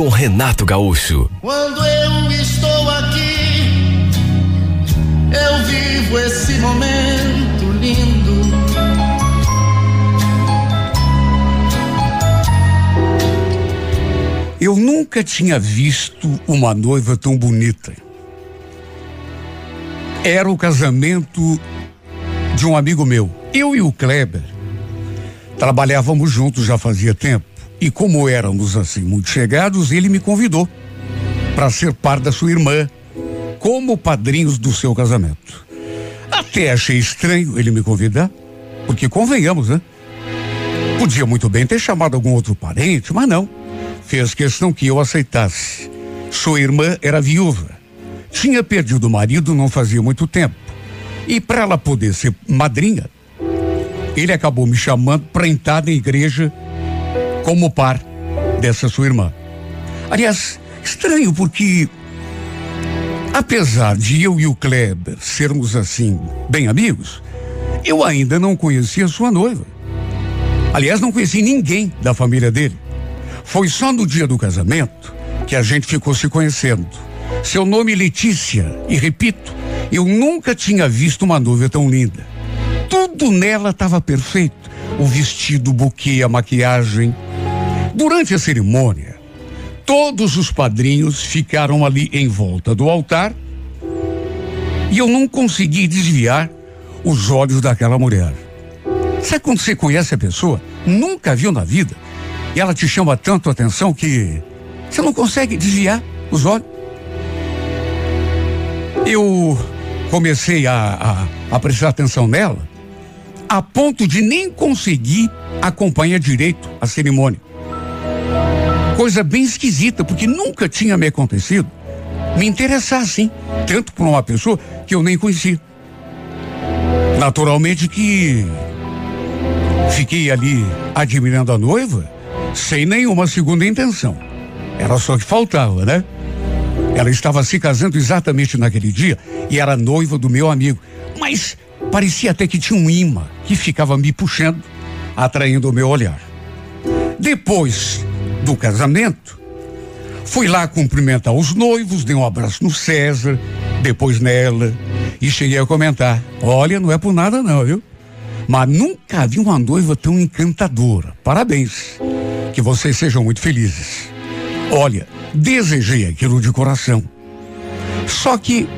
com Renato Gaúcho. Quando eu estou aqui, eu vivo esse momento lindo. Eu nunca tinha visto uma noiva tão bonita. Era o casamento de um amigo meu. Eu e o Kleber trabalhávamos juntos já fazia tempo. E como éramos assim muito chegados, ele me convidou para ser par da sua irmã, como padrinhos do seu casamento. Até achei estranho ele me convidar, porque convenhamos, né? Podia muito bem ter chamado algum outro parente, mas não. Fez questão que eu aceitasse. Sua irmã era viúva. Tinha perdido o marido não fazia muito tempo. E para ela poder ser madrinha, ele acabou me chamando para entrar na igreja como par dessa sua irmã. Aliás, estranho porque, apesar de eu e o Kleber sermos assim, bem amigos, eu ainda não conhecia sua noiva. Aliás, não conheci ninguém da família dele. Foi só no dia do casamento que a gente ficou se conhecendo. Seu nome Letícia, e repito, eu nunca tinha visto uma noiva tão linda. Tudo nela estava perfeito: o vestido, o buquê, a maquiagem. Durante a cerimônia, todos os padrinhos ficaram ali em volta do altar e eu não consegui desviar os olhos daquela mulher. Sabe quando você conhece a pessoa, nunca viu na vida, e ela te chama tanto atenção que você não consegue desviar os olhos? Eu comecei a, a, a prestar atenção nela a ponto de nem conseguir acompanhar direito a cerimônia. Coisa bem esquisita, porque nunca tinha me acontecido me interessar assim, tanto por uma pessoa que eu nem conhecia. Naturalmente que fiquei ali admirando a noiva sem nenhuma segunda intenção. Era só que faltava, né? Ela estava se casando exatamente naquele dia e era noiva do meu amigo. Mas parecia até que tinha um imã que ficava me puxando, atraindo o meu olhar. Depois do casamento, fui lá cumprimentar os noivos, dei um abraço no César, depois nela, e cheguei a comentar: olha, não é por nada não, viu? Mas nunca vi uma noiva tão encantadora. Parabéns. Que vocês sejam muito felizes. Olha, desejei aquilo de coração. Só que,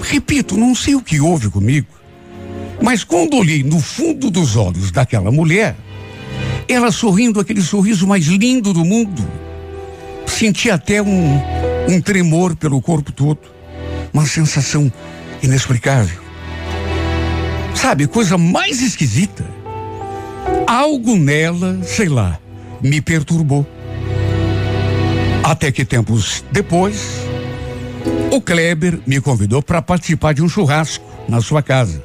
repito, não sei o que houve comigo, mas quando olhei no fundo dos olhos daquela mulher, ela sorrindo aquele sorriso mais lindo do mundo, senti até um, um tremor pelo corpo todo, uma sensação inexplicável. Sabe, coisa mais esquisita. Algo nela, sei lá, me perturbou. Até que tempos depois, o Kleber me convidou para participar de um churrasco na sua casa.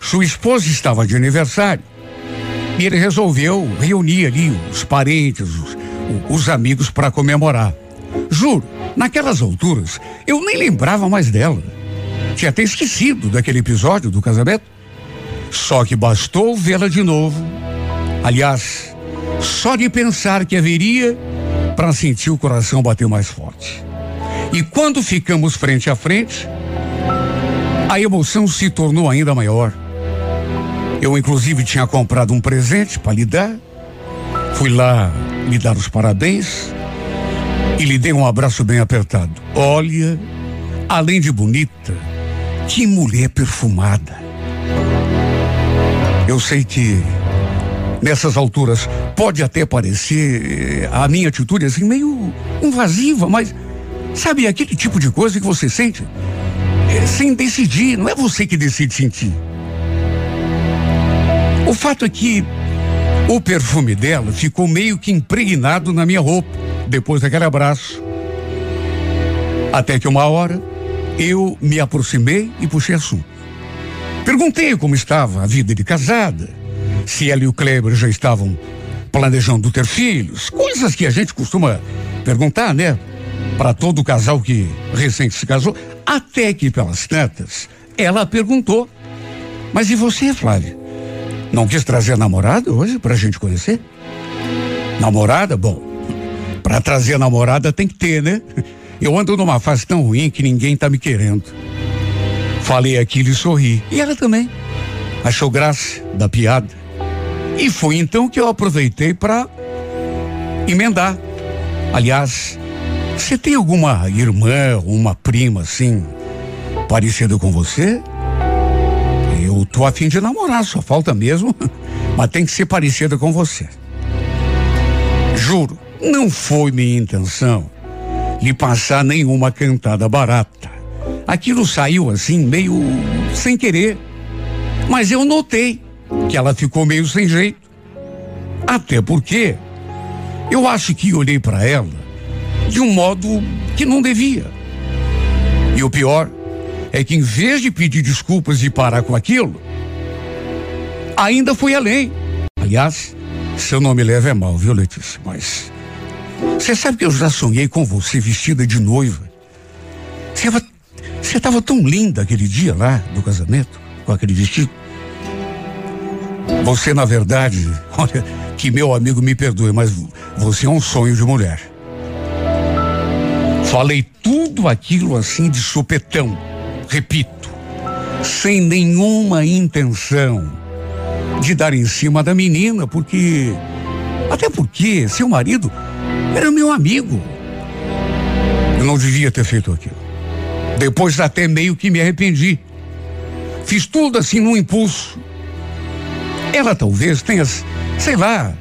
Sua esposa estava de aniversário e ele resolveu reunir ali os parentes, os, os amigos para comemorar. Juro, naquelas alturas, eu nem lembrava mais dela. Tinha até esquecido daquele episódio do casamento. Só que bastou vê-la de novo. Aliás, só de pensar que haveria para sentir o coração bater mais forte. E quando ficamos frente a frente, a emoção se tornou ainda maior. Eu, inclusive, tinha comprado um presente para lhe dar. Fui lá lhe dar os parabéns e lhe dei um abraço bem apertado. Olha, além de bonita, que mulher perfumada. Eu sei que nessas alturas pode até parecer eh, a minha atitude assim meio invasiva, mas sabe aquele tipo de coisa que você sente é, sem decidir, não é você que decide sentir. O fato é que o perfume dela ficou meio que impregnado na minha roupa depois daquele abraço. Até que uma hora eu me aproximei e puxei assunto. Perguntei como estava a vida de casada, se ela e o Kleber já estavam planejando ter filhos, coisas que a gente costuma perguntar, né? Para todo casal que recente se casou, até que pelas tantas, ela perguntou: Mas e você, Flávia? Não quis trazer namorada hoje para a gente conhecer? Namorada? Bom, para trazer namorada tem que ter, né? Eu ando numa fase tão ruim que ninguém tá me querendo. Falei aquilo e sorri. E ela também. Achou graça da piada. E foi então que eu aproveitei para emendar. Aliás, você tem alguma irmã, uma prima assim, parecida com você? Eu tô afim de namorar, só falta mesmo, mas tem que ser parecida com você. Juro, não foi minha intenção lhe passar nenhuma cantada barata. Aquilo saiu assim, meio sem querer. Mas eu notei que ela ficou meio sem jeito. Até porque eu acho que olhei para ela de um modo que não devia. E o pior é que em vez de pedir desculpas e parar com aquilo, ainda foi além. Aliás, seu nome leva é mal, viu, Letícia? Mas você sabe que eu já sonhei com você vestida de noiva. Você estava tão linda aquele dia lá do casamento, com aquele vestido. Você, na verdade, olha, que meu amigo me perdoe, mas você é um sonho de mulher. Falei tudo aquilo assim de sopetão, repito, sem nenhuma intenção de dar em cima da menina, porque. Até porque seu marido era meu amigo. Eu não devia ter feito aquilo. Depois até meio que me arrependi. Fiz tudo assim num impulso. Ela talvez tenha, sei lá,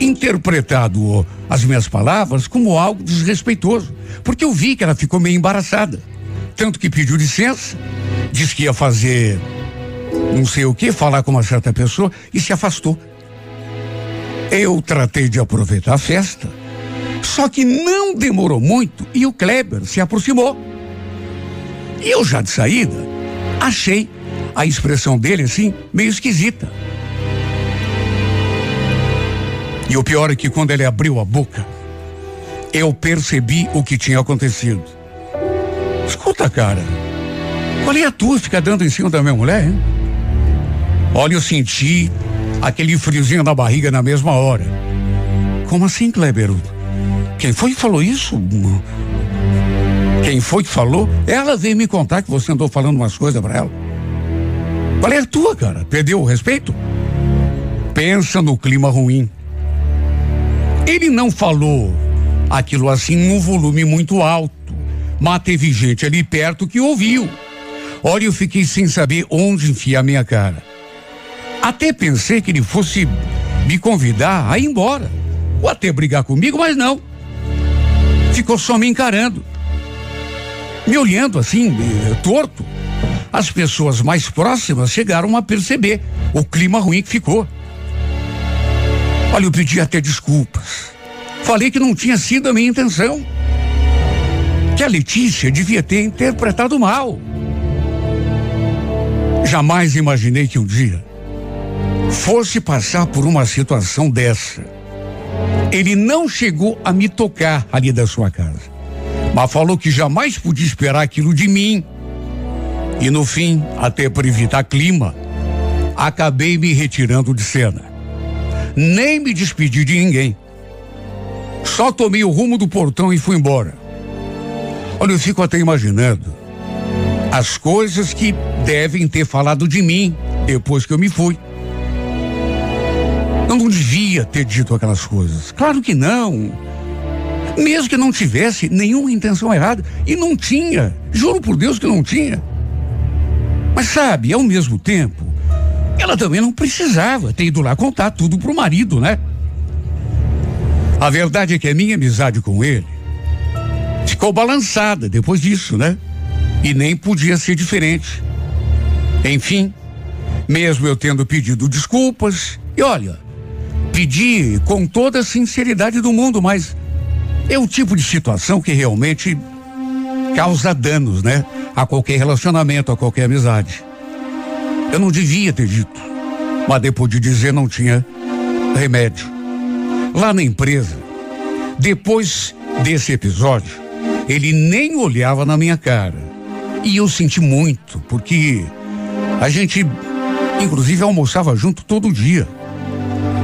interpretado as minhas palavras como algo desrespeitoso, porque eu vi que ela ficou meio embaraçada. Tanto que pediu licença, disse que ia fazer não sei o que, falar com uma certa pessoa e se afastou. Eu tratei de aproveitar a festa, só que não demorou muito e o Kleber se aproximou. Eu já de saída, achei a expressão dele assim, meio esquisita. E o pior é que quando ele abriu a boca, eu percebi o que tinha acontecido. Escuta, cara, qual é a tua ficar dando em cima da minha mulher, hein? Olha, eu senti aquele friozinho na barriga na mesma hora. Como assim, Kleber? Quem foi que falou isso? Quem foi que falou? Ela veio me contar que você andou falando umas coisas para ela. Qual é a tua, cara? Perdeu o respeito? Pensa no clima ruim. Ele não falou aquilo assim num volume muito alto, mas teve gente ali perto que ouviu. Olha, eu fiquei sem saber onde enfiar minha cara. Até pensei que ele fosse me convidar a ir embora, ou até brigar comigo, mas não. Ficou só me encarando me olhando assim, eh, torto. As pessoas mais próximas chegaram a perceber o clima ruim que ficou. Olha, eu pedi até desculpas. Falei que não tinha sido a minha intenção. Que a Letícia devia ter interpretado mal. Jamais imaginei que um dia fosse passar por uma situação dessa. Ele não chegou a me tocar ali da sua casa mas falou que jamais podia esperar aquilo de mim. E no fim, até para evitar clima, acabei me retirando de cena. Nem me despedi de ninguém. Só tomei o rumo do portão e fui embora. Olha, eu fico até imaginando as coisas que devem ter falado de mim depois que eu me fui. Eu não devia ter dito aquelas coisas. Claro que não. Mesmo que não tivesse nenhuma intenção errada. E não tinha. Juro por Deus que não tinha. Mas sabe, ao mesmo tempo, ela também não precisava ter ido lá contar tudo pro marido, né? A verdade é que a minha amizade com ele ficou balançada depois disso, né? E nem podia ser diferente. Enfim, mesmo eu tendo pedido desculpas, e olha, pedi com toda a sinceridade do mundo, mas é o tipo de situação que realmente causa danos, né? A qualquer relacionamento, a qualquer amizade. Eu não devia ter dito, mas depois de dizer não tinha remédio. Lá na empresa, depois desse episódio, ele nem olhava na minha cara. E eu senti muito, porque a gente, inclusive, almoçava junto todo dia.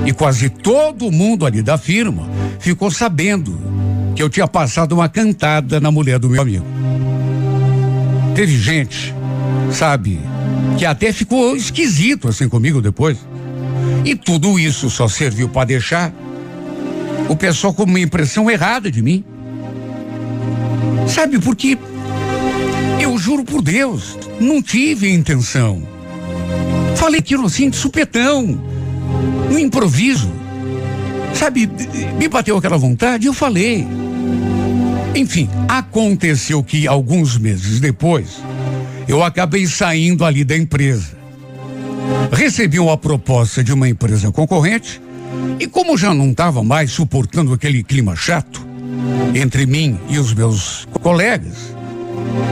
E quase todo mundo ali da firma ficou sabendo que eu tinha passado uma cantada na mulher do meu amigo. Teve gente, sabe, que até ficou esquisito assim comigo depois. E tudo isso só serviu para deixar o pessoal com uma impressão errada de mim. Sabe, porque eu juro por Deus, não tive intenção. Falei aquilo assim de supetão, no improviso. Sabe, me bateu aquela vontade e eu falei. Enfim, aconteceu que alguns meses depois, eu acabei saindo ali da empresa. Recebi uma proposta de uma empresa concorrente e como já não estava mais suportando aquele clima chato entre mim e os meus colegas,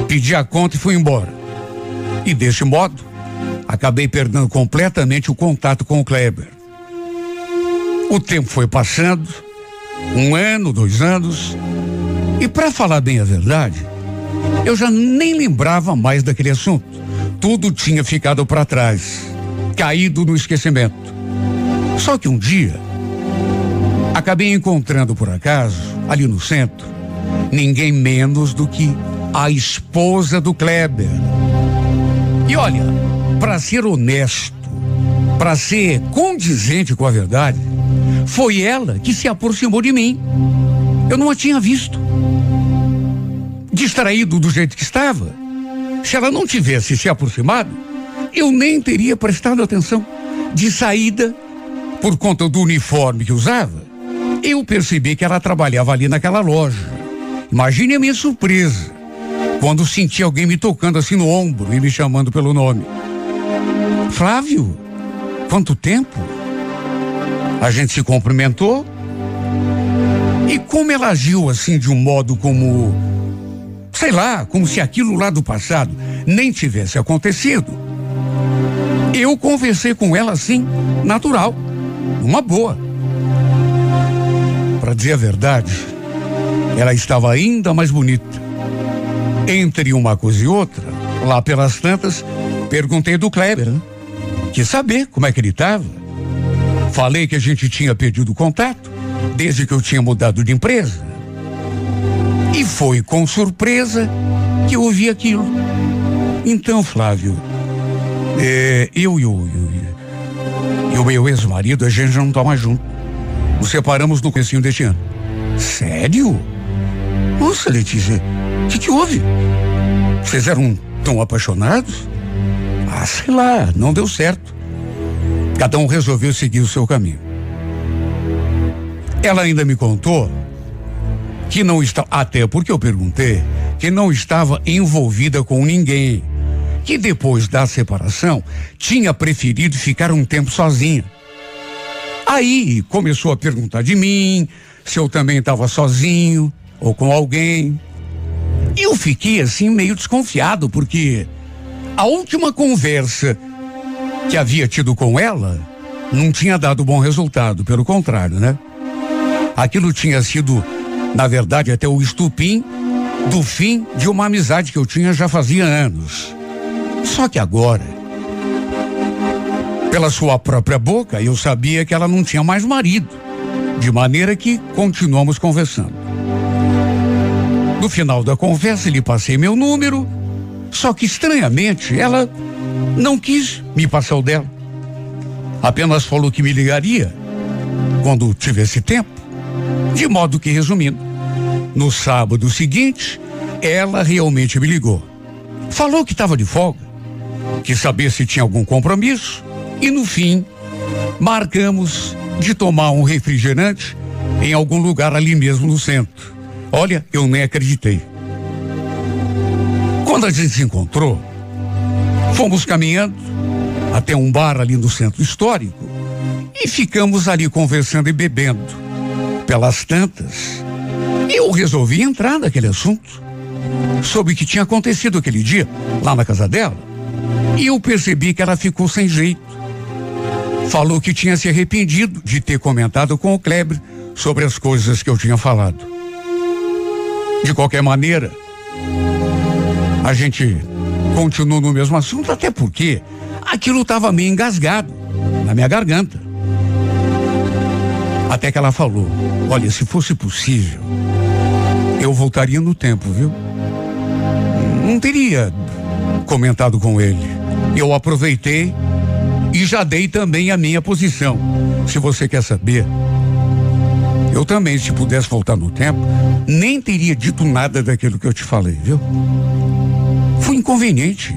pedi a conta e fui embora. E desse modo, acabei perdendo completamente o contato com o Kleber. O tempo foi passando, um ano, dois anos, e para falar bem a verdade, eu já nem lembrava mais daquele assunto. Tudo tinha ficado para trás, caído no esquecimento. Só que um dia, acabei encontrando por acaso, ali no centro, ninguém menos do que a esposa do Kleber. E olha, para ser honesto, para ser condizente com a verdade, foi ela que se aproximou de mim. Eu não a tinha visto distraído do jeito que estava, se ela não tivesse se aproximado, eu nem teria prestado atenção. De saída, por conta do uniforme que usava, eu percebi que ela trabalhava ali naquela loja. Imagine a minha surpresa quando senti alguém me tocando assim no ombro e me chamando pelo nome. Flávio, quanto tempo? A gente se cumprimentou. E como ela agiu assim de um modo como Sei lá, como se aquilo lá do passado nem tivesse acontecido. Eu conversei com ela assim, natural, uma boa. Para dizer a verdade, ela estava ainda mais bonita. Entre uma coisa e outra, lá pelas tantas, perguntei do Kleber, né? Quis saber como é que ele estava. Falei que a gente tinha perdido contato desde que eu tinha mudado de empresa. E foi com surpresa que eu ouvi aquilo. Então, Flávio, é, eu e o, meu ex-marido, a gente não toma junto. Nos separamos no comecinho deste ano. Sério? Nossa, Letícia, o que, que houve? Vocês eram tão apaixonados? Ah, sei lá, não deu certo. Cada um resolveu seguir o seu caminho. Ela ainda me contou que não está, até porque eu perguntei, que não estava envolvida com ninguém, que depois da separação tinha preferido ficar um tempo sozinha. Aí começou a perguntar de mim, se eu também estava sozinho ou com alguém. Eu fiquei assim meio desconfiado, porque a última conversa que havia tido com ela não tinha dado bom resultado, pelo contrário, né? Aquilo tinha sido na verdade, até o estupim do fim de uma amizade que eu tinha já fazia anos. Só que agora, pela sua própria boca, eu sabia que ela não tinha mais marido. De maneira que continuamos conversando. No final da conversa, lhe passei meu número, só que estranhamente ela não quis me passar o dela. Apenas falou que me ligaria quando tivesse tempo. De modo que, resumindo, no sábado seguinte, ela realmente me ligou. Falou que estava de folga, que sabia se tinha algum compromisso, e no fim, marcamos de tomar um refrigerante em algum lugar ali mesmo no centro. Olha, eu nem acreditei. Quando a gente se encontrou, fomos caminhando até um bar ali no centro histórico e ficamos ali conversando e bebendo pelas tantas, eu resolvi entrar naquele assunto. sobre o que tinha acontecido aquele dia lá na casa dela. E eu percebi que ela ficou sem jeito. Falou que tinha se arrependido de ter comentado com o Kleber sobre as coisas que eu tinha falado. De qualquer maneira, a gente continuou no mesmo assunto, até porque aquilo estava meio engasgado na minha garganta. Até que ela falou: Olha, se fosse possível, eu voltaria no tempo, viu? Não teria comentado com ele. Eu aproveitei e já dei também a minha posição. Se você quer saber, eu também, se pudesse voltar no tempo, nem teria dito nada daquilo que eu te falei, viu? Foi inconveniente,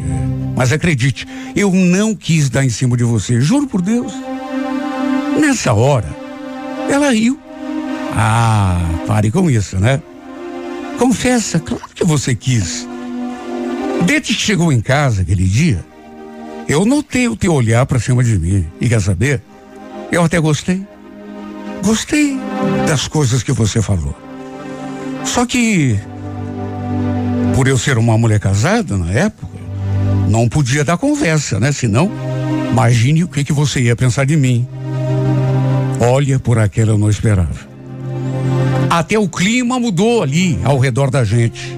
mas acredite, eu não quis dar em cima de você, juro por Deus. Nessa hora, ela riu. Ah, pare com isso, né? Confessa, claro que você quis. Desde que chegou em casa aquele dia, eu notei o teu olhar para cima de mim. E quer saber? Eu até gostei. Gostei das coisas que você falou. Só que, por eu ser uma mulher casada na época, não podia dar conversa, né? Senão, imagine o que, que você ia pensar de mim. Olha, por aquela eu não esperava. Até o clima mudou ali ao redor da gente.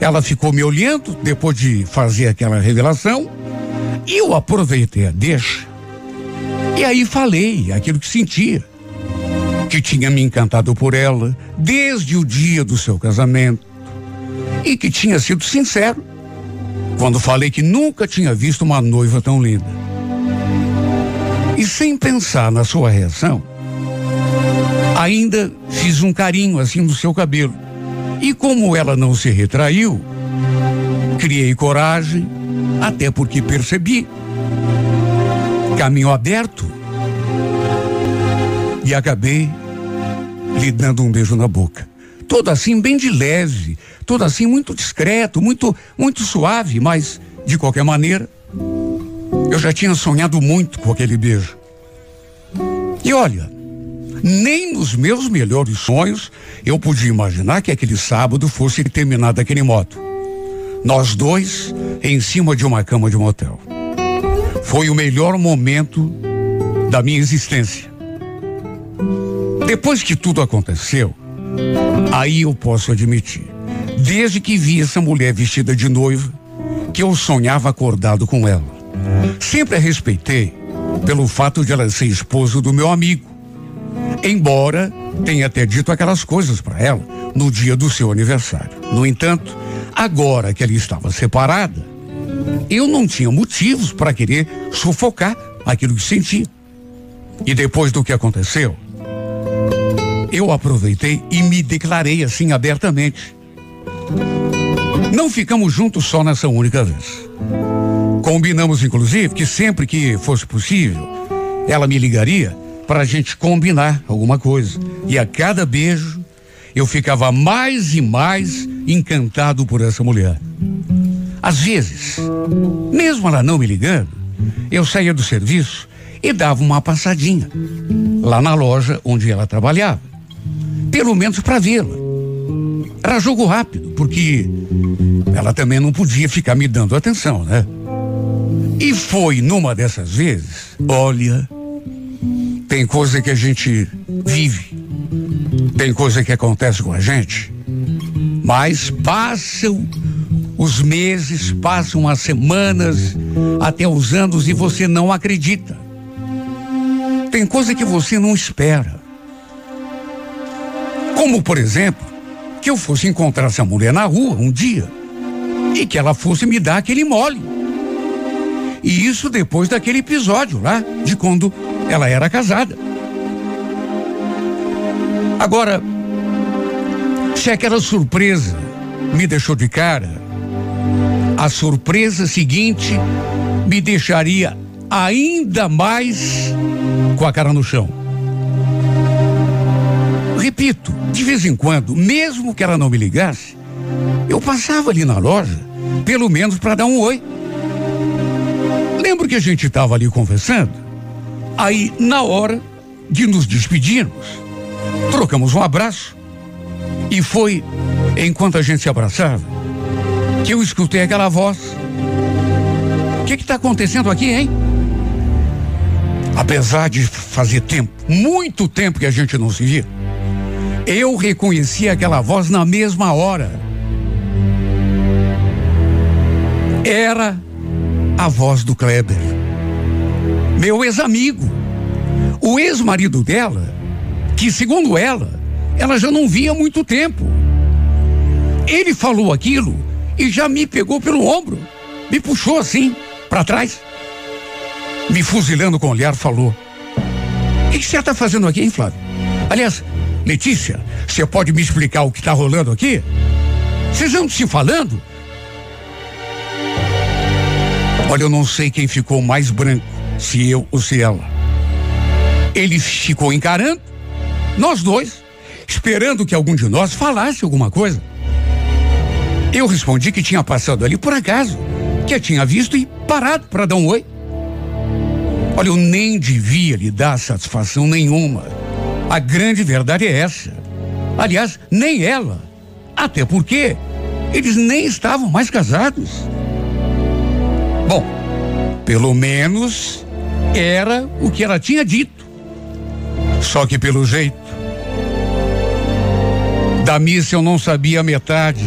Ela ficou me olhando depois de fazer aquela revelação. Eu aproveitei a deixa. E aí falei aquilo que sentia. Que tinha me encantado por ela desde o dia do seu casamento. E que tinha sido sincero quando falei que nunca tinha visto uma noiva tão linda. E sem pensar na sua reação, ainda fiz um carinho assim no seu cabelo. E como ela não se retraiu, criei coragem, até porque percebi caminho aberto e acabei lhe dando um beijo na boca. Todo assim bem de leve, todo assim muito discreto, muito muito suave, mas de qualquer maneira eu já tinha sonhado muito com aquele beijo. E olha, nem nos meus melhores sonhos eu podia imaginar que aquele sábado fosse terminar daquele modo. Nós dois em cima de uma cama de motel. Foi o melhor momento da minha existência. Depois que tudo aconteceu, aí eu posso admitir, desde que vi essa mulher vestida de noiva, que eu sonhava acordado com ela. Sempre a respeitei pelo fato de ela ser esposa do meu amigo. Embora tenha até dito aquelas coisas para ela no dia do seu aniversário. No entanto, agora que ela estava separada, eu não tinha motivos para querer sufocar aquilo que sentia. E depois do que aconteceu, eu aproveitei e me declarei assim abertamente. Não ficamos juntos só nessa única vez. Combinamos, inclusive, que sempre que fosse possível, ela me ligaria para a gente combinar alguma coisa. E a cada beijo, eu ficava mais e mais encantado por essa mulher. Às vezes, mesmo ela não me ligando, eu saía do serviço e dava uma passadinha lá na loja onde ela trabalhava. Pelo menos para vê-la. Era jogo rápido, porque ela também não podia ficar me dando atenção, né? E foi numa dessas vezes, olha, tem coisa que a gente vive, tem coisa que acontece com a gente, mas passam os meses, passam as semanas, até os anos e você não acredita. Tem coisa que você não espera. Como, por exemplo, que eu fosse encontrar essa mulher na rua um dia e que ela fosse me dar aquele mole. E isso depois daquele episódio lá, de quando ela era casada. Agora, se aquela surpresa me deixou de cara, a surpresa seguinte me deixaria ainda mais com a cara no chão. Repito, de vez em quando, mesmo que ela não me ligasse, eu passava ali na loja, pelo menos para dar um oi. Lembro que a gente estava ali conversando. Aí, na hora de nos despedirmos, trocamos um abraço. E foi enquanto a gente se abraçava, que eu escutei aquela voz. O que está acontecendo aqui, hein? Apesar de fazer tempo, muito tempo que a gente não se via, eu reconheci aquela voz na mesma hora. Era a voz do Kleber, meu ex-amigo, o ex-marido dela, que segundo ela, ela já não via há muito tempo. Ele falou aquilo e já me pegou pelo ombro, me puxou assim, para trás me fuzilando com o olhar, falou: O que, você está fazendo aqui, hein, Flávio? Aliás, Letícia, você pode me explicar o que está rolando aqui? Vocês andam se falando? Olha, eu não sei quem ficou mais branco, se eu ou se ela. Ele ficou encarando, nós dois, esperando que algum de nós falasse alguma coisa. Eu respondi que tinha passado ali por acaso, que a tinha visto e parado para dar um oi. Olha, eu nem devia lhe dar satisfação nenhuma. A grande verdade é essa. Aliás, nem ela. Até porque eles nem estavam mais casados. Bom, pelo menos era o que ela tinha dito. Só que pelo jeito, da missa eu não sabia metade.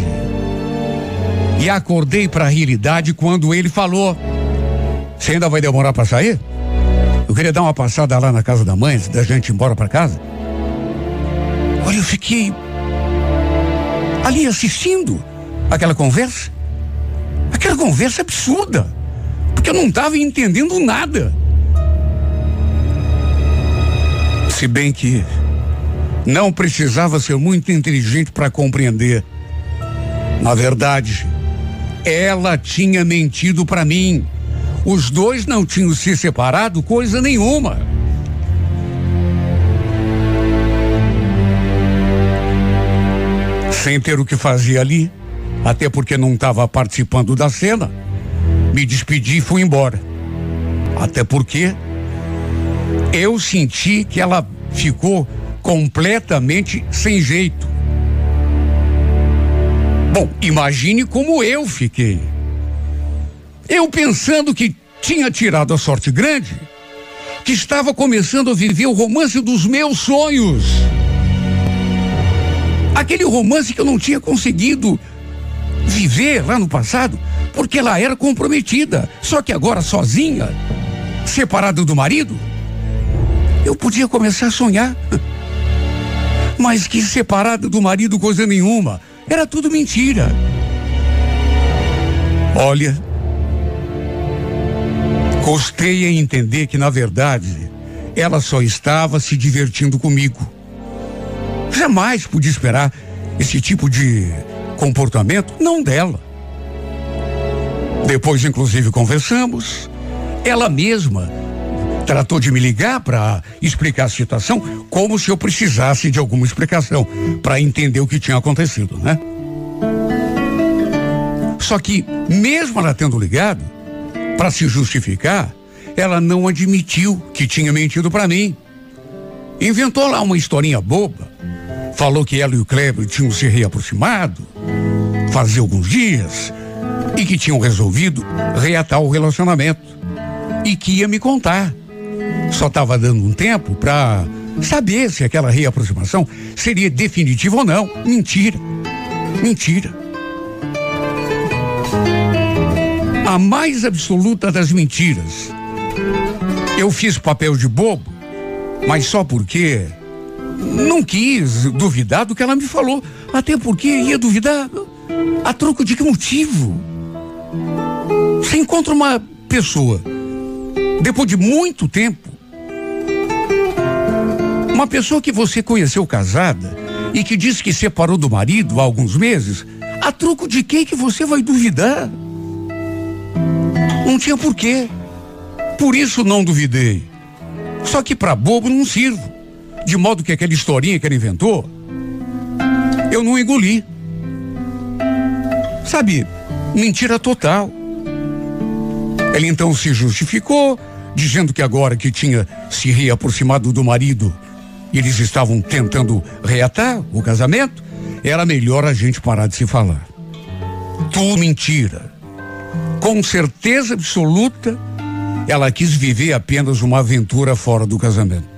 E acordei para a realidade quando ele falou: Você ainda vai demorar para sair? Eu queria dar uma passada lá na casa da mãe, da gente ir embora para casa. Olha, eu fiquei ali assistindo aquela conversa. Aquela conversa absurda. Porque eu não estava entendendo nada. Se bem que não precisava ser muito inteligente para compreender. Na verdade, ela tinha mentido para mim. Os dois não tinham se separado coisa nenhuma. Sem ter o que fazer ali, até porque não estava participando da cena, me despedi e fui embora. Até porque eu senti que ela ficou completamente sem jeito. Bom, imagine como eu fiquei. Eu pensando que tinha tirado a sorte grande, que estava começando a viver o romance dos meus sonhos. Aquele romance que eu não tinha conseguido viver lá no passado, porque ela era comprometida. Só que agora sozinha, separada do marido, eu podia começar a sonhar. Mas que separada do marido coisa nenhuma. Era tudo mentira. Olha, Custei a entender que, na verdade, ela só estava se divertindo comigo. Jamais pude esperar esse tipo de comportamento, não dela. Depois, inclusive, conversamos. Ela mesma tratou de me ligar para explicar a situação, como se eu precisasse de alguma explicação para entender o que tinha acontecido, né? Só que, mesmo ela tendo ligado, para se justificar, ela não admitiu que tinha mentido para mim. Inventou lá uma historinha boba. Falou que ela e o Kleber tinham se reaproximado, fazia alguns dias, e que tinham resolvido reatar o relacionamento. E que ia me contar. Só estava dando um tempo para saber se aquela reaproximação seria definitiva ou não. Mentira. Mentira. a mais absoluta das mentiras. Eu fiz papel de bobo, mas só porque não quis duvidar do que ela me falou. Até porque ia duvidar a troco de que motivo? Você encontra uma pessoa, depois de muito tempo, uma pessoa que você conheceu casada e que disse que separou do marido há alguns meses, a troco de quem que você vai duvidar? Não tinha porquê. Por isso não duvidei. Só que para bobo não sirvo. De modo que aquela historinha que ele inventou, eu não engoli. Sabe, mentira total. Ele então se justificou, dizendo que agora que tinha se reaproximado do marido, eles estavam tentando reatar o casamento, era melhor a gente parar de se falar. Tudo mentira. Com certeza absoluta, ela quis viver apenas uma aventura fora do casamento.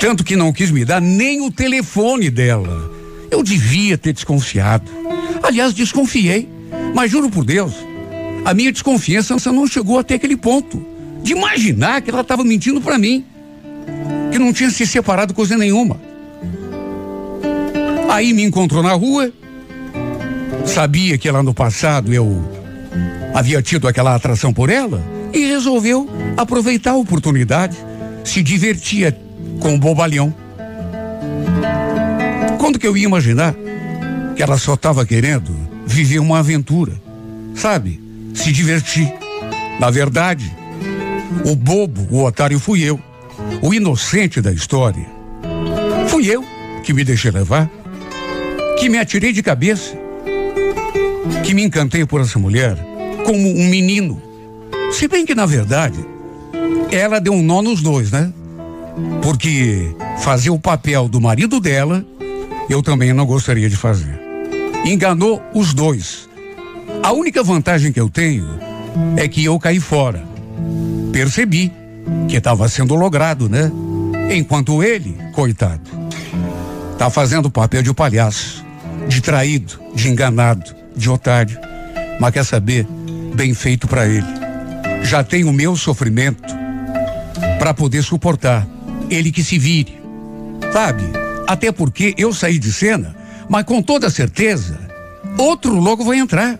Tanto que não quis me dar nem o telefone dela. Eu devia ter desconfiado. Aliás, desconfiei. Mas juro por Deus, a minha desconfiança não chegou até aquele ponto de imaginar que ela estava mentindo para mim, que não tinha se separado coisa nenhuma. Aí me encontrou na rua, sabia que lá no passado eu havia tido aquela atração por ela e resolveu aproveitar a oportunidade, se divertia com o bobalhão. Quando que eu ia imaginar que ela só estava querendo viver uma aventura, sabe? Se divertir. Na verdade, o bobo, o otário fui eu. O inocente da história. Fui eu que me deixei levar, que me atirei de cabeça, que me encantei por essa mulher como um menino. Se bem que, na verdade, ela deu um nó nos dois, né? Porque fazer o papel do marido dela, eu também não gostaria de fazer. Enganou os dois. A única vantagem que eu tenho é que eu caí fora. Percebi que estava sendo logrado, né? Enquanto ele, coitado, tá fazendo o papel de palhaço, de traído, de enganado, de otário. Mas quer saber? Bem feito para ele. Já tem o meu sofrimento para poder suportar. Ele que se vire. Sabe? Até porque eu saí de cena, mas com toda certeza, outro logo vai entrar.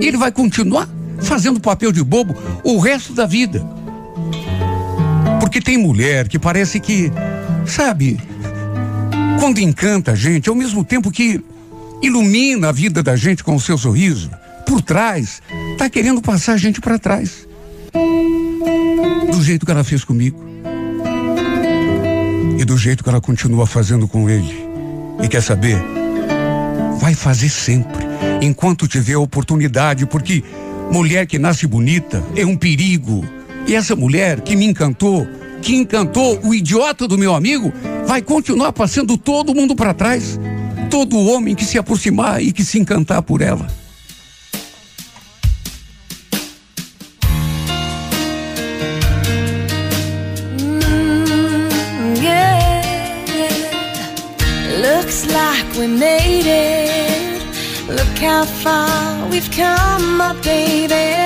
E ele vai continuar fazendo papel de bobo o resto da vida. Porque tem mulher que parece que, sabe, quando encanta a gente, ao mesmo tempo que ilumina a vida da gente com o seu sorriso, por trás, tá querendo passar a gente para trás. Do jeito que ela fez comigo. E do jeito que ela continua fazendo com ele. E quer saber? Vai fazer sempre, enquanto tiver oportunidade, porque mulher que nasce bonita é um perigo. E essa mulher que me encantou, que encantou o idiota do meu amigo, vai continuar passando todo mundo para trás. Todo homem que se aproximar e que se encantar por ela. Mm, yeah. Looks like we made it. Look how far we've come, my baby.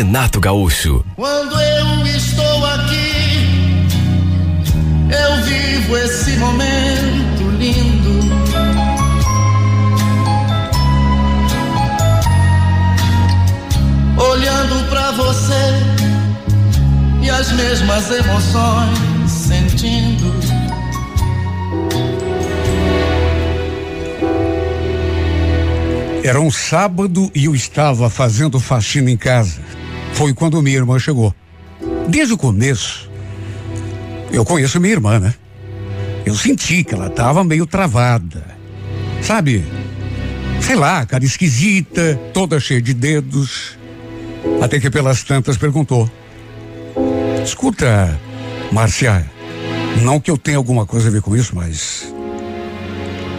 Renato Gaúcho. Quando eu estou aqui, eu vivo esse momento lindo. Olhando pra você e as mesmas emoções sentindo. Era um sábado e eu estava fazendo faxina em casa. Foi quando minha irmã chegou. Desde o começo, eu conheço minha irmã, né? Eu senti que ela estava meio travada. Sabe? Sei lá, cara esquisita, toda cheia de dedos. Até que pelas tantas perguntou: Escuta, Márcia, não que eu tenha alguma coisa a ver com isso, mas.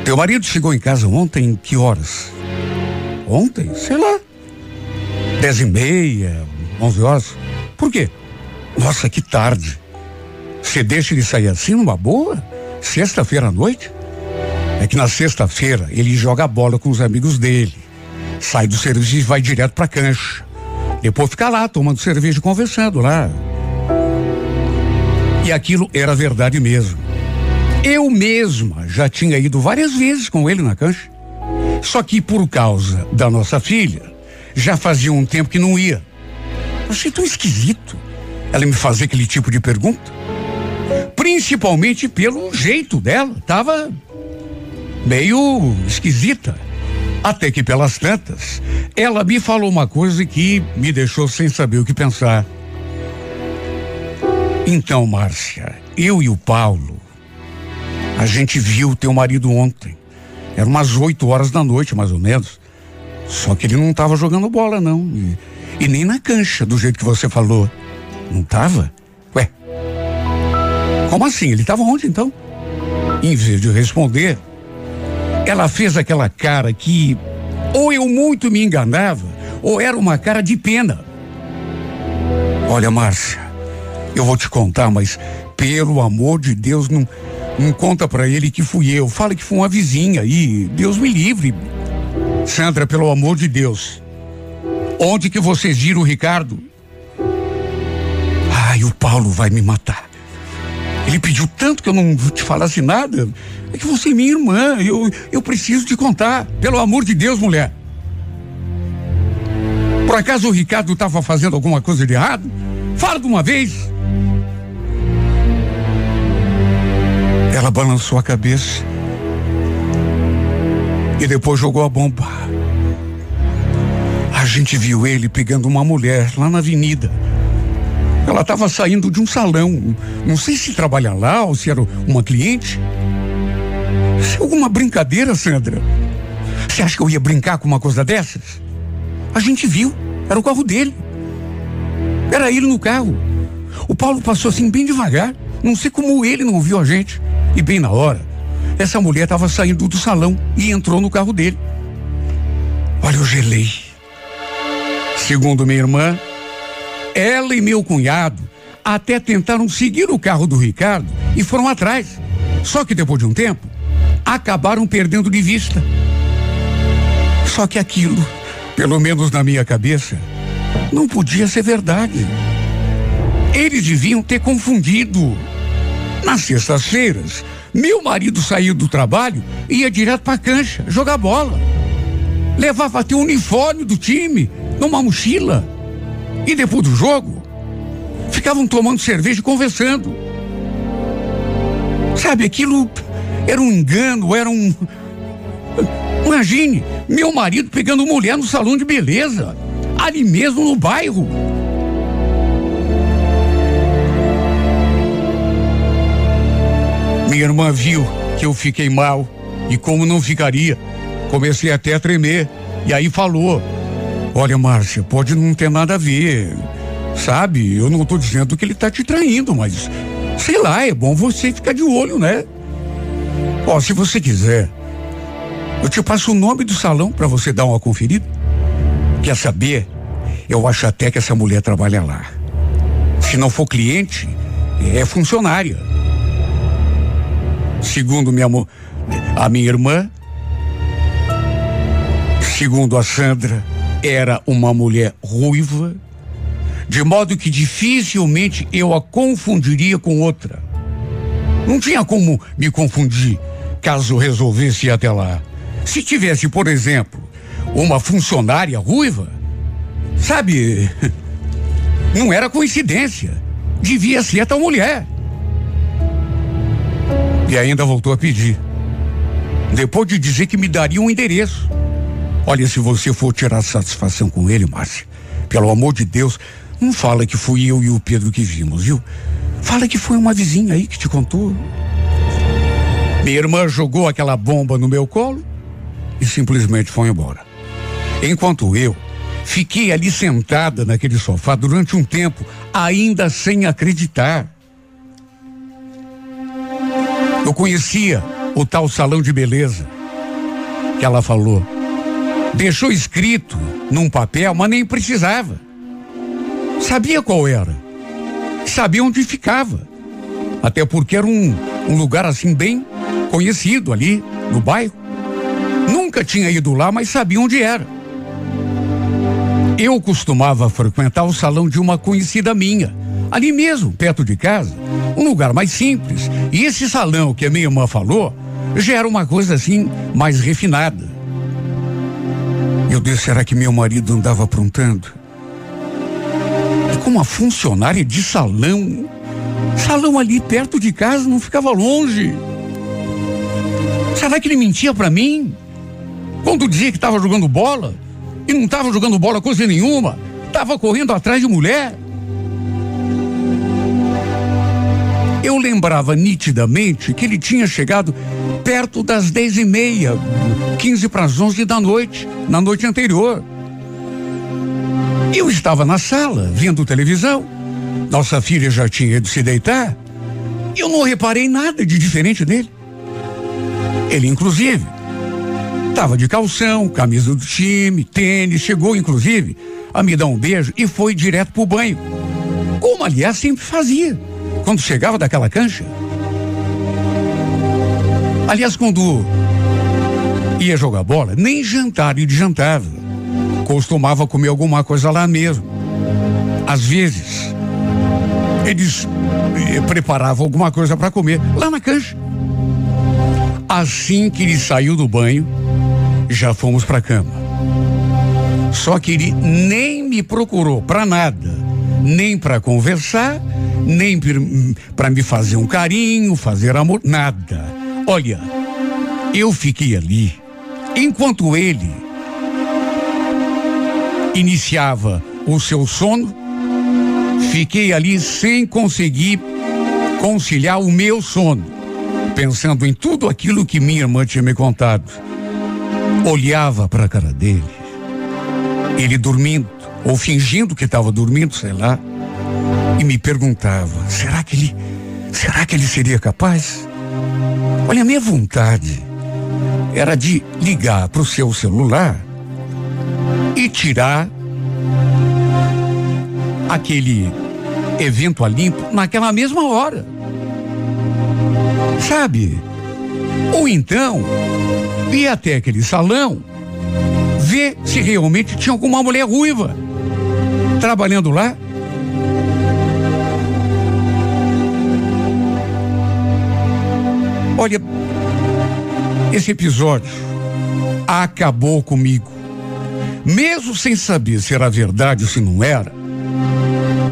Teu marido chegou em casa ontem, que horas? Ontem? Sei lá. Dez e meia, onze horas. Por quê? Nossa, que tarde. Você deixa ele sair assim numa boa? Sexta-feira à noite? É que na sexta-feira ele joga bola com os amigos dele. Sai do serviço e vai direto pra cancha. Depois fica lá tomando cerveja e conversando lá. E aquilo era verdade mesmo. Eu mesma já tinha ido várias vezes com ele na cancha. Só que por causa da nossa filha, já fazia um tempo que não ia. Achei tão esquisito ela me fazer aquele tipo de pergunta. Principalmente pelo jeito dela. Tava meio esquisita. Até que pelas tantas, ela me falou uma coisa que me deixou sem saber o que pensar. Então, Márcia, eu e o Paulo, a gente viu teu marido ontem. Era umas 8 horas da noite, mais ou menos. Só que ele não estava jogando bola, não. E, e nem na cancha, do jeito que você falou. Não estava? Ué. Como assim? Ele estava onde então? Em vez de responder, ela fez aquela cara que ou eu muito me enganava, ou era uma cara de pena. Olha, Márcia, eu vou te contar, mas pelo amor de Deus, não, não conta pra ele que fui eu. Fala que foi uma vizinha aí. Deus me livre. Sandra, pelo amor de Deus. Onde que vocês viram o Ricardo? Ai, o Paulo vai me matar. Ele pediu tanto que eu não te falasse nada. É que você é minha irmã. Eu, eu preciso te contar. Pelo amor de Deus, mulher. Por acaso o Ricardo estava fazendo alguma coisa de errado? Fala de uma vez. Ela balançou a cabeça e depois jogou a bomba. Gente viu ele pegando uma mulher lá na avenida. Ela estava saindo de um salão. Não sei se trabalha lá ou se era uma cliente. Isso é alguma brincadeira, Sandra? Você acha que eu ia brincar com uma coisa dessas? A gente viu. Era o carro dele. Era ele no carro. O Paulo passou assim bem devagar. Não sei como ele não viu a gente. E bem na hora, essa mulher estava saindo do salão e entrou no carro dele. Olha, eu gelei. Segundo minha irmã, ela e meu cunhado até tentaram seguir o carro do Ricardo e foram atrás. Só que depois de um tempo, acabaram perdendo de vista. Só que aquilo, pelo menos na minha cabeça, não podia ser verdade. Eles deviam ter confundido. Nas sextas-feiras, meu marido saiu do trabalho e ia direto pra cancha, jogar bola. Levava até o uniforme do time numa mochila. E depois do jogo, ficavam tomando cerveja e conversando. Sabe, aquilo era um engano, era um. Imagine, meu marido pegando mulher no salão de beleza, ali mesmo no bairro. Minha irmã viu que eu fiquei mal e como não ficaria, comecei até a tremer. E aí falou: Olha, Márcia, pode não ter nada a ver. Sabe, eu não tô dizendo que ele tá te traindo, mas sei lá, é bom você ficar de olho, né? Ó, se você quiser, eu te passo o nome do salão para você dar uma conferida. Quer saber? Eu acho até que essa mulher trabalha lá. Se não for cliente, é funcionária. Segundo minha, a minha irmã, segundo a Sandra, era uma mulher ruiva, de modo que dificilmente eu a confundiria com outra. Não tinha como me confundir caso resolvesse ir até lá. Se tivesse, por exemplo, uma funcionária ruiva, sabe, não era coincidência. Devia ser tal mulher. E ainda voltou a pedir. Depois de dizer que me daria um endereço. Olha, se você for tirar satisfação com ele, Márcia, pelo amor de Deus, não fala que fui eu e o Pedro que vimos, viu? Fala que foi uma vizinha aí que te contou. Minha irmã jogou aquela bomba no meu colo e simplesmente foi embora. Enquanto eu fiquei ali sentada naquele sofá durante um tempo, ainda sem acreditar. Eu conhecia o tal salão de beleza que ela falou. Deixou escrito num papel, mas nem precisava. Sabia qual era. Sabia onde ficava. Até porque era um, um lugar assim bem conhecido ali no bairro. Nunca tinha ido lá, mas sabia onde era. Eu costumava frequentar o salão de uma conhecida minha, ali mesmo, perto de casa, um lugar mais simples. E esse salão que a minha irmã falou já era uma coisa assim mais refinada. Eu disse, será que meu marido andava aprontando? Como uma funcionária de salão, salão ali perto de casa não ficava longe. Será que ele mentia para mim? Quando dizia que estava jogando bola e não estava jogando bola coisa nenhuma, estava correndo atrás de mulher. Eu lembrava nitidamente que ele tinha chegado perto das dez e meia, quinze para as onze da noite, na noite anterior. Eu estava na sala, vendo televisão. Nossa filha já tinha ido se deitar. Eu não reparei nada de diferente nele. Ele, inclusive, estava de calção, camisa do time, tênis, chegou, inclusive, a me dar um beijo e foi direto pro banho. Como, aliás, sempre fazia, quando chegava daquela cancha. Aliás, quando ia jogar bola, nem jantar ele jantava. Costumava comer alguma coisa lá mesmo. Às vezes, eles eh, preparavam alguma coisa para comer lá na cancha. Assim que ele saiu do banho, já fomos para cama. Só que ele nem me procurou para nada, nem para conversar, nem para me fazer um carinho, fazer amor, nada. Olha, eu fiquei ali enquanto ele iniciava o seu sono, fiquei ali sem conseguir conciliar o meu sono, pensando em tudo aquilo que minha irmã tinha me contado. Olhava para a cara dele, ele dormindo, ou fingindo que estava dormindo, sei lá, e me perguntava: será que ele, será que ele seria capaz? Olha, a minha vontade era de ligar para o seu celular e tirar aquele evento a limpo naquela mesma hora. Sabe? Ou então, ir até aquele salão, ver se realmente tinha alguma mulher ruiva trabalhando lá. Olha, esse episódio acabou comigo. Mesmo sem saber se era verdade ou se não era,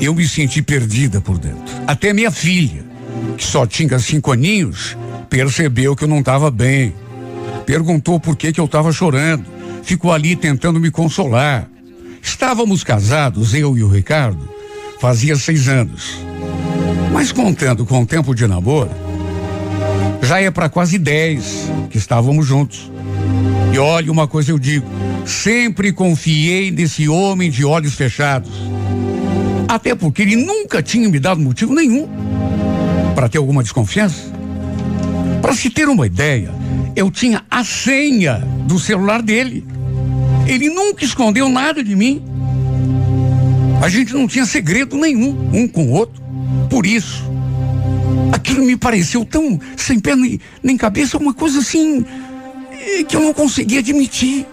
eu me senti perdida por dentro. Até minha filha, que só tinha cinco aninhos, percebeu que eu não estava bem. Perguntou por que, que eu estava chorando. Ficou ali tentando me consolar. Estávamos casados, eu e o Ricardo, fazia seis anos. Mas contando com o tempo de namoro, já é para quase dez que estávamos juntos. E olha, uma coisa eu digo: sempre confiei nesse homem de olhos fechados. Até porque ele nunca tinha me dado motivo nenhum para ter alguma desconfiança. Para se ter uma ideia, eu tinha a senha do celular dele. Ele nunca escondeu nada de mim. A gente não tinha segredo nenhum, um com o outro. Por isso, aquilo me pareceu tão sem pé nem, nem cabeça, uma coisa assim eh, que eu não conseguia admitir.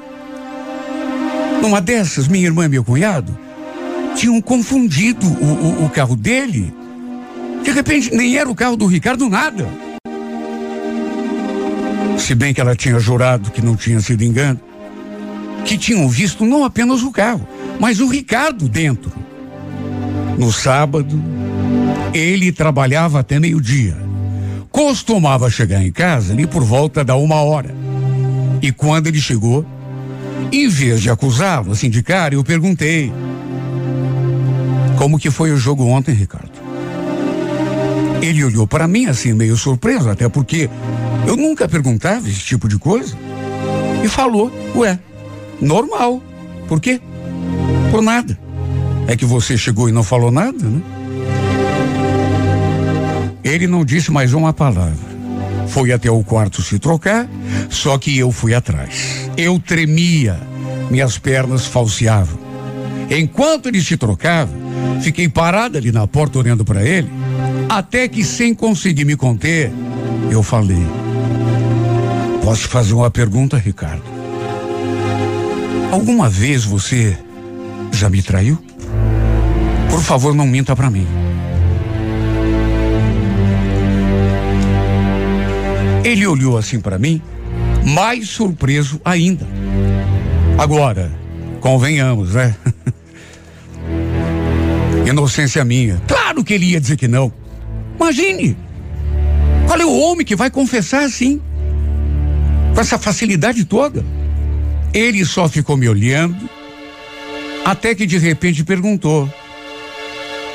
Numa dessas, minha irmã e meu cunhado tinham confundido o, o- o carro dele. De repente, nem era o carro do Ricardo, nada. Se bem que ela tinha jurado que não tinha sido engano, que tinham visto não apenas o carro, mas o Ricardo dentro. No sábado, ele trabalhava até meio-dia. Costumava chegar em casa ali por volta da uma hora. E quando ele chegou, em vez de acusá-lo assim de cara, eu perguntei: Como que foi o jogo ontem, Ricardo? Ele olhou para mim assim, meio surpreso, até porque eu nunca perguntava esse tipo de coisa. E falou: Ué, normal. Por quê? Por nada. É que você chegou e não falou nada, né? Ele não disse mais uma palavra. Foi até o quarto se trocar, só que eu fui atrás. Eu tremia, minhas pernas falseavam. Enquanto ele se trocava, fiquei parada ali na porta olhando para ele, até que sem conseguir me conter, eu falei: Posso fazer uma pergunta, Ricardo? Alguma vez você já me traiu? Por favor, não minta para mim. Ele olhou assim para mim, mais surpreso ainda. Agora, convenhamos, né? Inocência minha. Claro que ele ia dizer que não. Imagine. Qual é o homem que vai confessar assim? Com essa facilidade toda? Ele só ficou me olhando, até que de repente perguntou: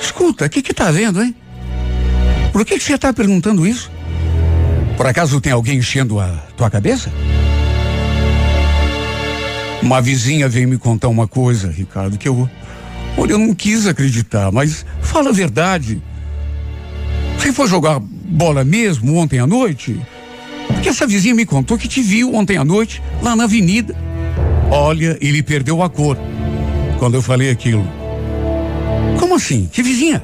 Escuta, o que que tá vendo, hein? Por que que você tá perguntando isso? Por acaso tem alguém enchendo a tua cabeça? Uma vizinha veio me contar uma coisa, Ricardo, que eu, olha, eu não quis acreditar, mas fala a verdade. Você foi jogar bola mesmo ontem à noite? Porque essa vizinha me contou que te viu ontem à noite lá na avenida. Olha, ele perdeu a cor quando eu falei aquilo. Como assim? Que vizinha?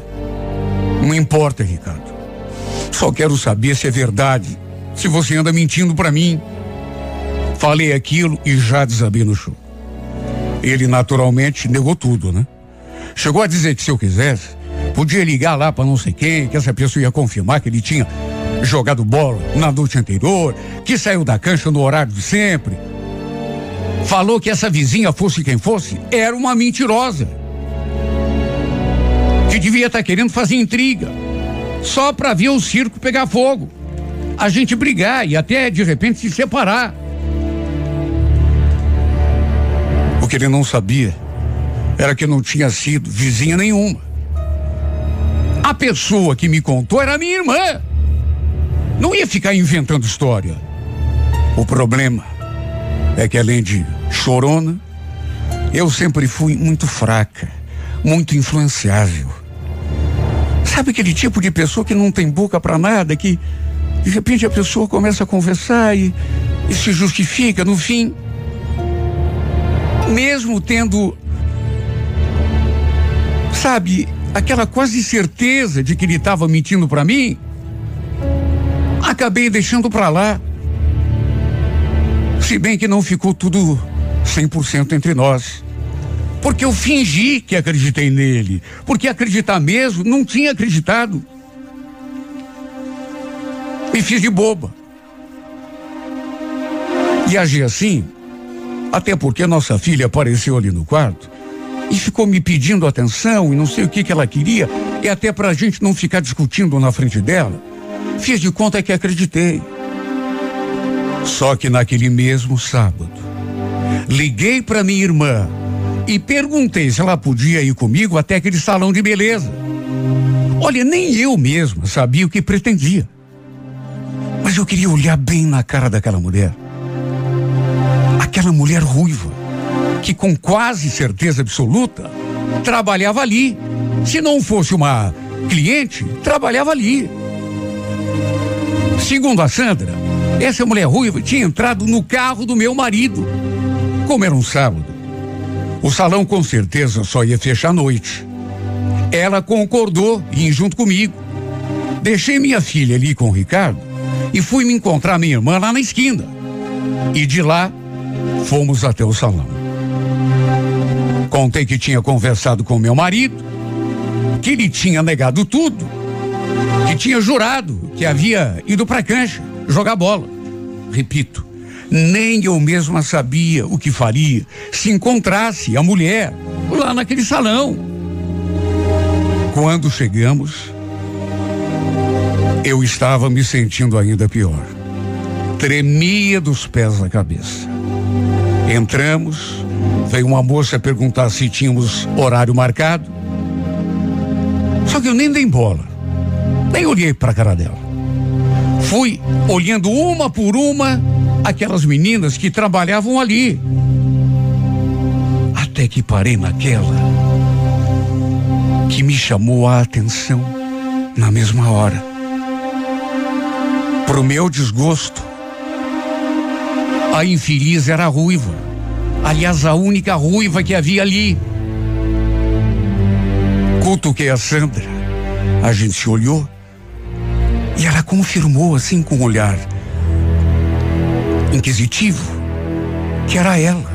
Não importa, Ricardo. Só quero saber se é verdade. Se você anda mentindo pra mim. Falei aquilo e já desabei no chão. Ele naturalmente negou tudo, né? Chegou a dizer que se eu quisesse, podia ligar lá pra não sei quem, que essa pessoa ia confirmar que ele tinha jogado bola na noite anterior, que saiu da cancha no horário de sempre. Falou que essa vizinha, fosse quem fosse, era uma mentirosa. Que devia estar querendo fazer intriga. Só pra ver o circo pegar fogo. A gente brigar e até de repente se separar. O que ele não sabia era que não tinha sido vizinha nenhuma. A pessoa que me contou era minha irmã. Não ia ficar inventando história. O problema é que além de chorona, eu sempre fui muito fraca, muito influenciável. Sabe aquele tipo de pessoa que não tem boca para nada, que de repente a pessoa começa a conversar e, e se justifica no fim, mesmo tendo, sabe, aquela quase certeza de que ele estava mentindo para mim, acabei deixando para lá. Se bem que não ficou tudo 100% entre nós. Porque eu fingi que acreditei nele. Porque acreditar mesmo, não tinha acreditado. Me fiz de boba. E agi assim, até porque nossa filha apareceu ali no quarto e ficou me pedindo atenção e não sei o que que ela queria, e até pra gente não ficar discutindo na frente dela. Fiz de conta que acreditei. Só que naquele mesmo sábado, liguei para minha irmã e perguntei se ela podia ir comigo até aquele salão de beleza. Olha, nem eu mesma sabia o que pretendia. Mas eu queria olhar bem na cara daquela mulher. Aquela mulher ruiva, que com quase certeza absoluta trabalhava ali. Se não fosse uma cliente, trabalhava ali. Segundo a Sandra, essa mulher ruiva tinha entrado no carro do meu marido. Como era um sábado, o salão com certeza só ia fechar à noite. Ela concordou em junto comigo. Deixei minha filha ali com o Ricardo e fui me encontrar minha irmã lá na esquina. E de lá, fomos até o salão. Contei que tinha conversado com meu marido, que ele tinha negado tudo, que tinha jurado que havia ido para cancha jogar bola. Repito, nem eu mesma sabia o que faria se encontrasse a mulher lá naquele salão. Quando chegamos, eu estava me sentindo ainda pior. Tremia dos pés à cabeça. Entramos, veio uma moça perguntar se tínhamos horário marcado. Só que eu nem dei bola. Nem olhei para a cara dela. Fui olhando uma por uma aquelas meninas que trabalhavam ali. Até que parei naquela que me chamou a atenção na mesma hora. Pro meu desgosto, a infeliz era ruiva. Aliás, a única ruiva que havia ali. Cutuquei a Sandra. A gente se olhou e ela confirmou assim com um olhar inquisitivo que era ela.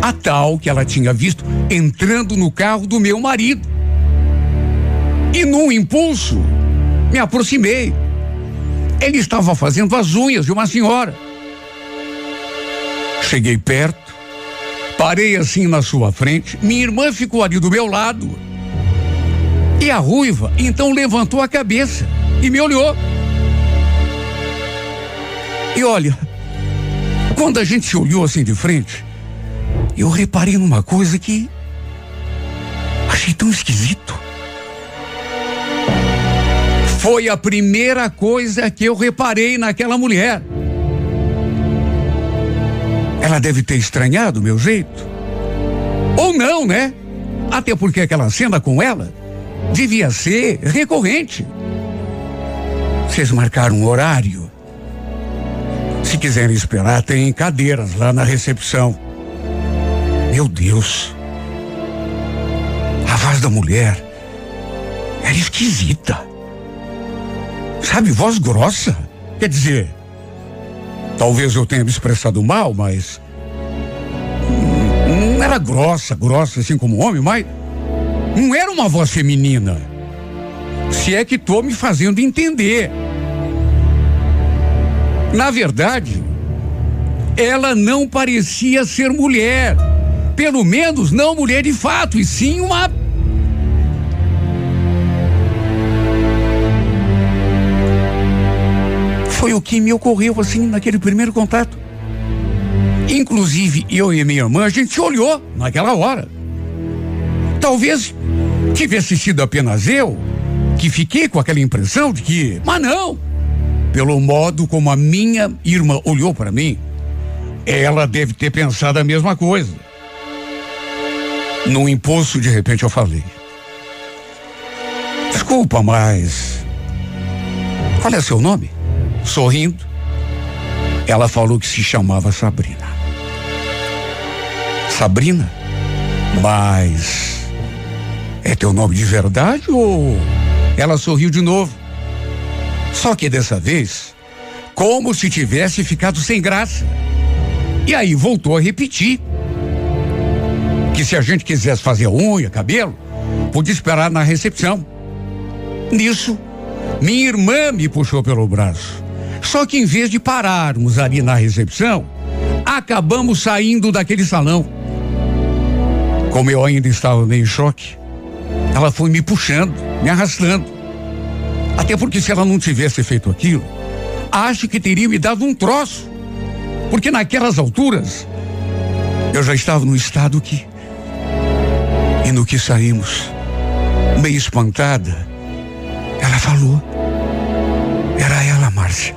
A tal que ela tinha visto entrando no carro do meu marido. E num impulso, me aproximei. Ele estava fazendo as unhas de uma senhora. Cheguei perto, parei assim na sua frente. Minha irmã ficou ali do meu lado. E a ruiva então levantou a cabeça e me olhou. E olha, quando a gente se olhou assim de frente, eu reparei numa coisa que achei tão esquisito. Foi a primeira coisa que eu reparei naquela mulher. Ela deve ter estranhado o meu jeito. Ou não, né? Até porque aquela cena com ela devia ser recorrente. Vocês marcaram um horário? Se quiserem esperar, tem cadeiras lá na recepção. Meu Deus. A voz da mulher era esquisita. Sabe, voz grossa. Quer dizer, talvez eu tenha me expressado mal, mas. Não era grossa, grossa assim como homem, mas. Não era uma voz feminina. Se é que estou me fazendo entender. Na verdade, ela não parecia ser mulher. Pelo menos não mulher de fato, e sim uma. Foi o que me ocorreu assim naquele primeiro contato. Inclusive, eu e minha irmã, a gente se olhou naquela hora. Talvez tivesse sido apenas eu que fiquei com aquela impressão de que. Mas não! Pelo modo como a minha irmã olhou para mim, ela deve ter pensado a mesma coisa. No impulso, de repente, eu falei: Desculpa, mas. Qual é seu nome? Sorrindo, ela falou que se chamava Sabrina. Sabrina? Mas. É teu nome de verdade ou. Ela sorriu de novo. Só que dessa vez, como se tivesse ficado sem graça. E aí voltou a repetir. Que se a gente quisesse fazer unha, cabelo, podia esperar na recepção. Nisso, minha irmã me puxou pelo braço. Só que em vez de pararmos ali na recepção, acabamos saindo daquele salão. Como eu ainda estava meio em choque, ela foi me puxando, me arrastando. Até porque se ela não tivesse feito aquilo, acho que teria me dado um troço. Porque naquelas alturas, eu já estava no estado que. E no que saímos, meio espantada, ela falou. Era ela, Márcia.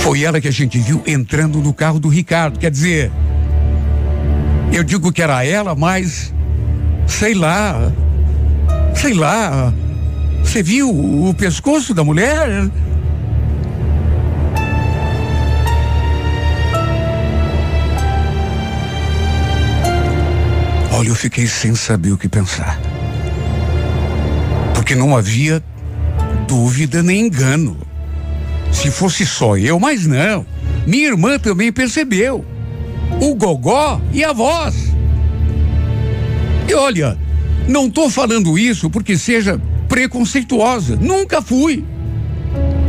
Foi ela que a gente viu entrando no carro do Ricardo. Quer dizer, eu digo que era ela, mas sei lá, sei lá. Você viu o pescoço da mulher? Olha, eu fiquei sem saber o que pensar. Porque não havia dúvida nem engano. Se fosse só eu, mas não. Minha irmã também percebeu. O gogó e a voz. E olha, não estou falando isso porque seja preconceituosa. Nunca fui.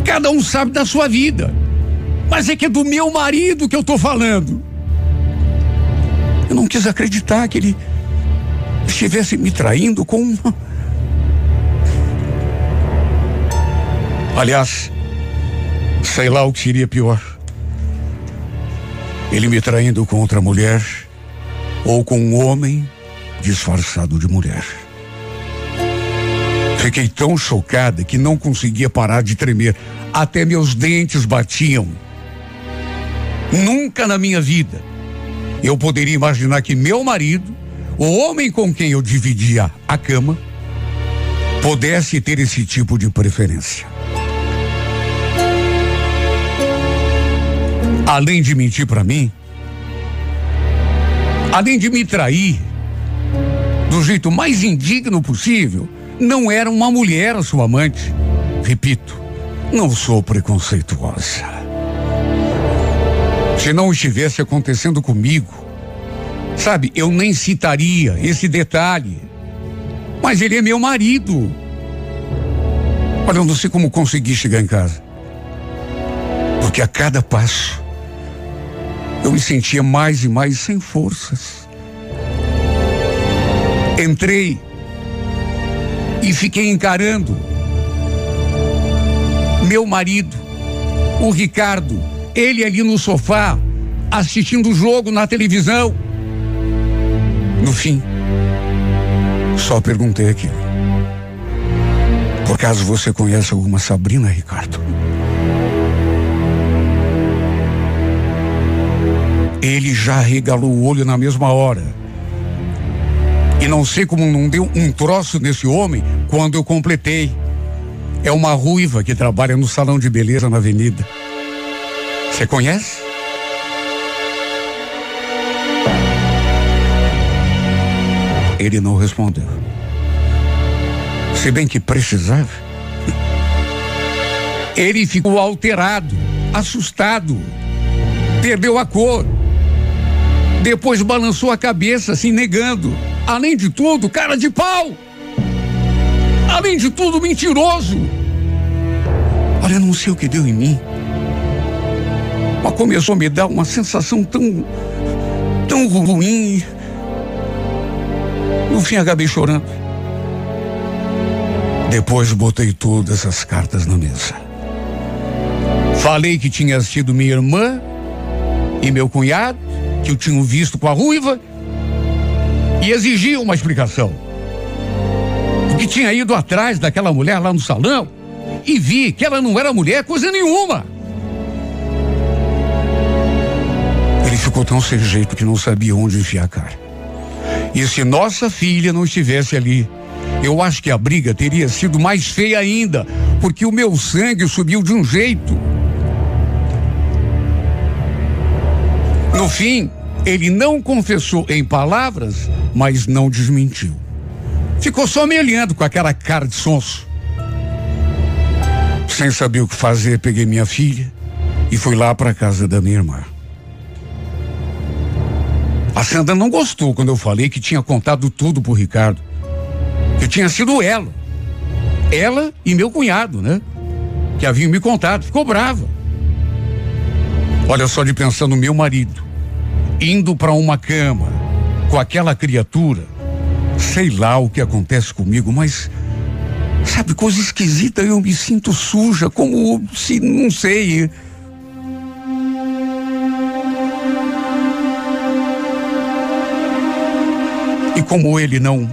Cada um sabe da sua vida. Mas é que é do meu marido que eu estou falando. Eu não quis acreditar que ele estivesse me traindo com uma. Aliás, sei lá o que seria pior. Ele me traindo com outra mulher ou com um homem disfarçado de mulher. Fiquei tão chocada que não conseguia parar de tremer. Até meus dentes batiam. Nunca na minha vida eu poderia imaginar que meu marido, o homem com quem eu dividia a cama, pudesse ter esse tipo de preferência. Além de mentir para mim, além de me trair do jeito mais indigno possível, não era uma mulher a sua amante. Repito, não sou preconceituosa. Se não estivesse acontecendo comigo, sabe, eu nem citaria esse detalhe. Mas ele é meu marido. Olha, eu não sei como consegui chegar em casa. Porque a cada passo eu me sentia mais e mais sem forças. Entrei e fiquei encarando meu marido, o Ricardo, ele ali no sofá, assistindo o jogo na televisão. No fim, só perguntei aquilo. Por caso você conhece alguma Sabrina, Ricardo? Ele já regalou o olho na mesma hora. E não sei como não deu um troço nesse homem quando eu completei. É uma ruiva que trabalha no salão de beleza na avenida. Você conhece? Ele não respondeu. Se bem que precisava. Ele ficou alterado, assustado, perdeu a cor. Depois balançou a cabeça, se negando. Além de tudo, cara de pau. Além de tudo, mentiroso. Olha, não sei o que deu em mim. Mas começou a me dar uma sensação tão. tão ruim. No fim, acabei chorando. Depois botei todas as cartas na mesa. Falei que tinha sido minha irmã e meu cunhado, que eu tinha visto com a ruiva, e exigi uma explicação. Porque tinha ido atrás daquela mulher lá no salão e vi que ela não era mulher coisa nenhuma. Ele ficou tão sem jeito que não sabia onde enfiar a cara. E se nossa filha não estivesse ali, eu acho que a briga teria sido mais feia ainda, porque o meu sangue subiu de um jeito. No fim, ele não confessou em palavras, mas não desmentiu. Ficou só me olhando com aquela cara de sonso. Sem saber o que fazer, peguei minha filha e fui lá para casa da minha irmã. A Sandra não gostou quando eu falei que tinha contado tudo pro Ricardo. Que tinha sido ela. Ela e meu cunhado, né? Que haviam me contado. Ficou brava. Olha só de pensar no meu marido. Indo para uma cama com aquela criatura. Sei lá o que acontece comigo, mas. Sabe, coisa esquisita, eu me sinto suja, como se, não sei. E como ele não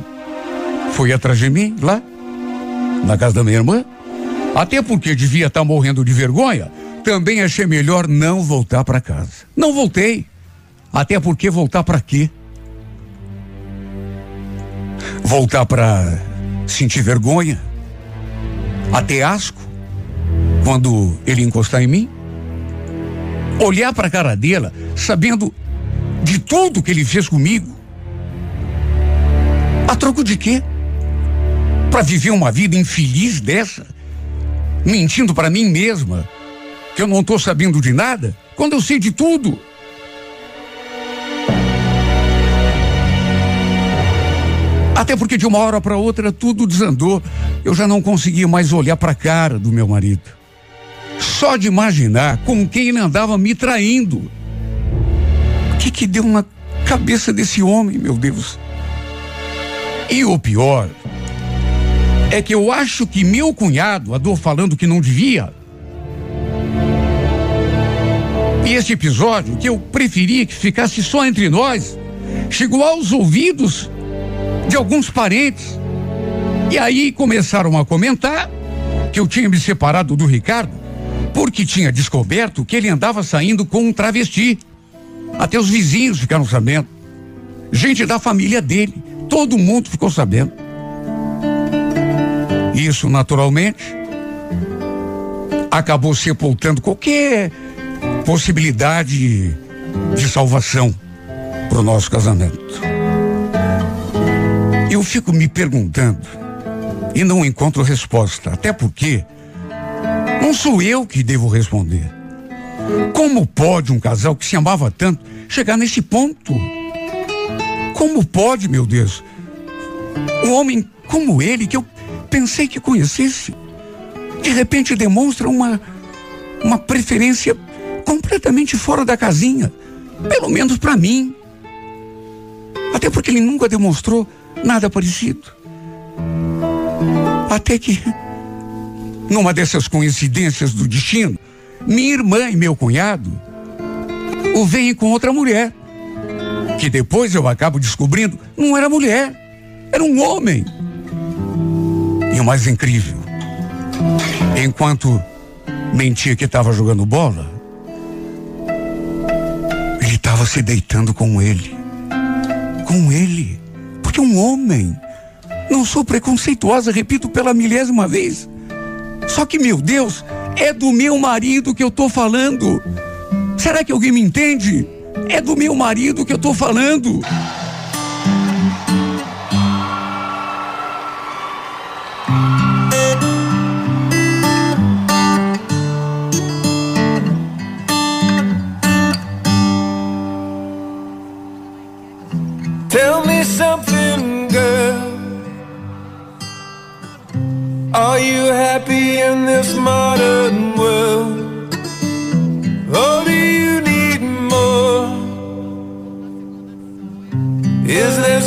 foi atrás de mim lá, na casa da minha irmã, até porque devia estar morrendo de vergonha, também achei melhor não voltar para casa. Não voltei. Até porque voltar para quê? Voltar para sentir vergonha? Até asco? Quando ele encostar em mim? Olhar para a cara dela, sabendo de tudo que ele fez comigo? A troco de quê? Para viver uma vida infeliz dessa? Mentindo para mim mesma que eu não tô sabendo de nada, quando eu sei de tudo. Até porque de uma hora para outra tudo desandou. Eu já não conseguia mais olhar para a cara do meu marido. Só de imaginar com quem ele andava me traindo. O que que deu na cabeça desse homem, meu Deus? E o pior é que eu acho que meu cunhado andou falando que não devia. E esse episódio, que eu preferia que ficasse só entre nós, chegou aos ouvidos de alguns parentes. E aí começaram a comentar que eu tinha me separado do Ricardo porque tinha descoberto que ele andava saindo com um travesti. Até os vizinhos ficaram sabendo. Gente da família dele. Todo mundo ficou sabendo. Isso, naturalmente, acabou sepultando qualquer possibilidade de salvação para o nosso casamento. Eu fico me perguntando e não encontro resposta, até porque não sou eu que devo responder. Como pode um casal que se amava tanto chegar nesse ponto? Como pode, meu Deus? Um homem como ele, que eu pensei que conhecesse, de repente demonstra uma, uma preferência completamente fora da casinha. Pelo menos para mim. Até porque ele nunca demonstrou nada parecido. Até que, numa dessas coincidências do destino, minha irmã e meu cunhado o veem com outra mulher. Que depois eu acabo descobrindo não era mulher, era um homem. E o mais incrível, enquanto mentia que estava jogando bola, ele estava se deitando com ele. Com ele. Porque um homem. Não sou preconceituosa, repito pela milésima vez. Só que, meu Deus, é do meu marido que eu tô falando. Será que alguém me entende? É do meu marido que eu tô falando.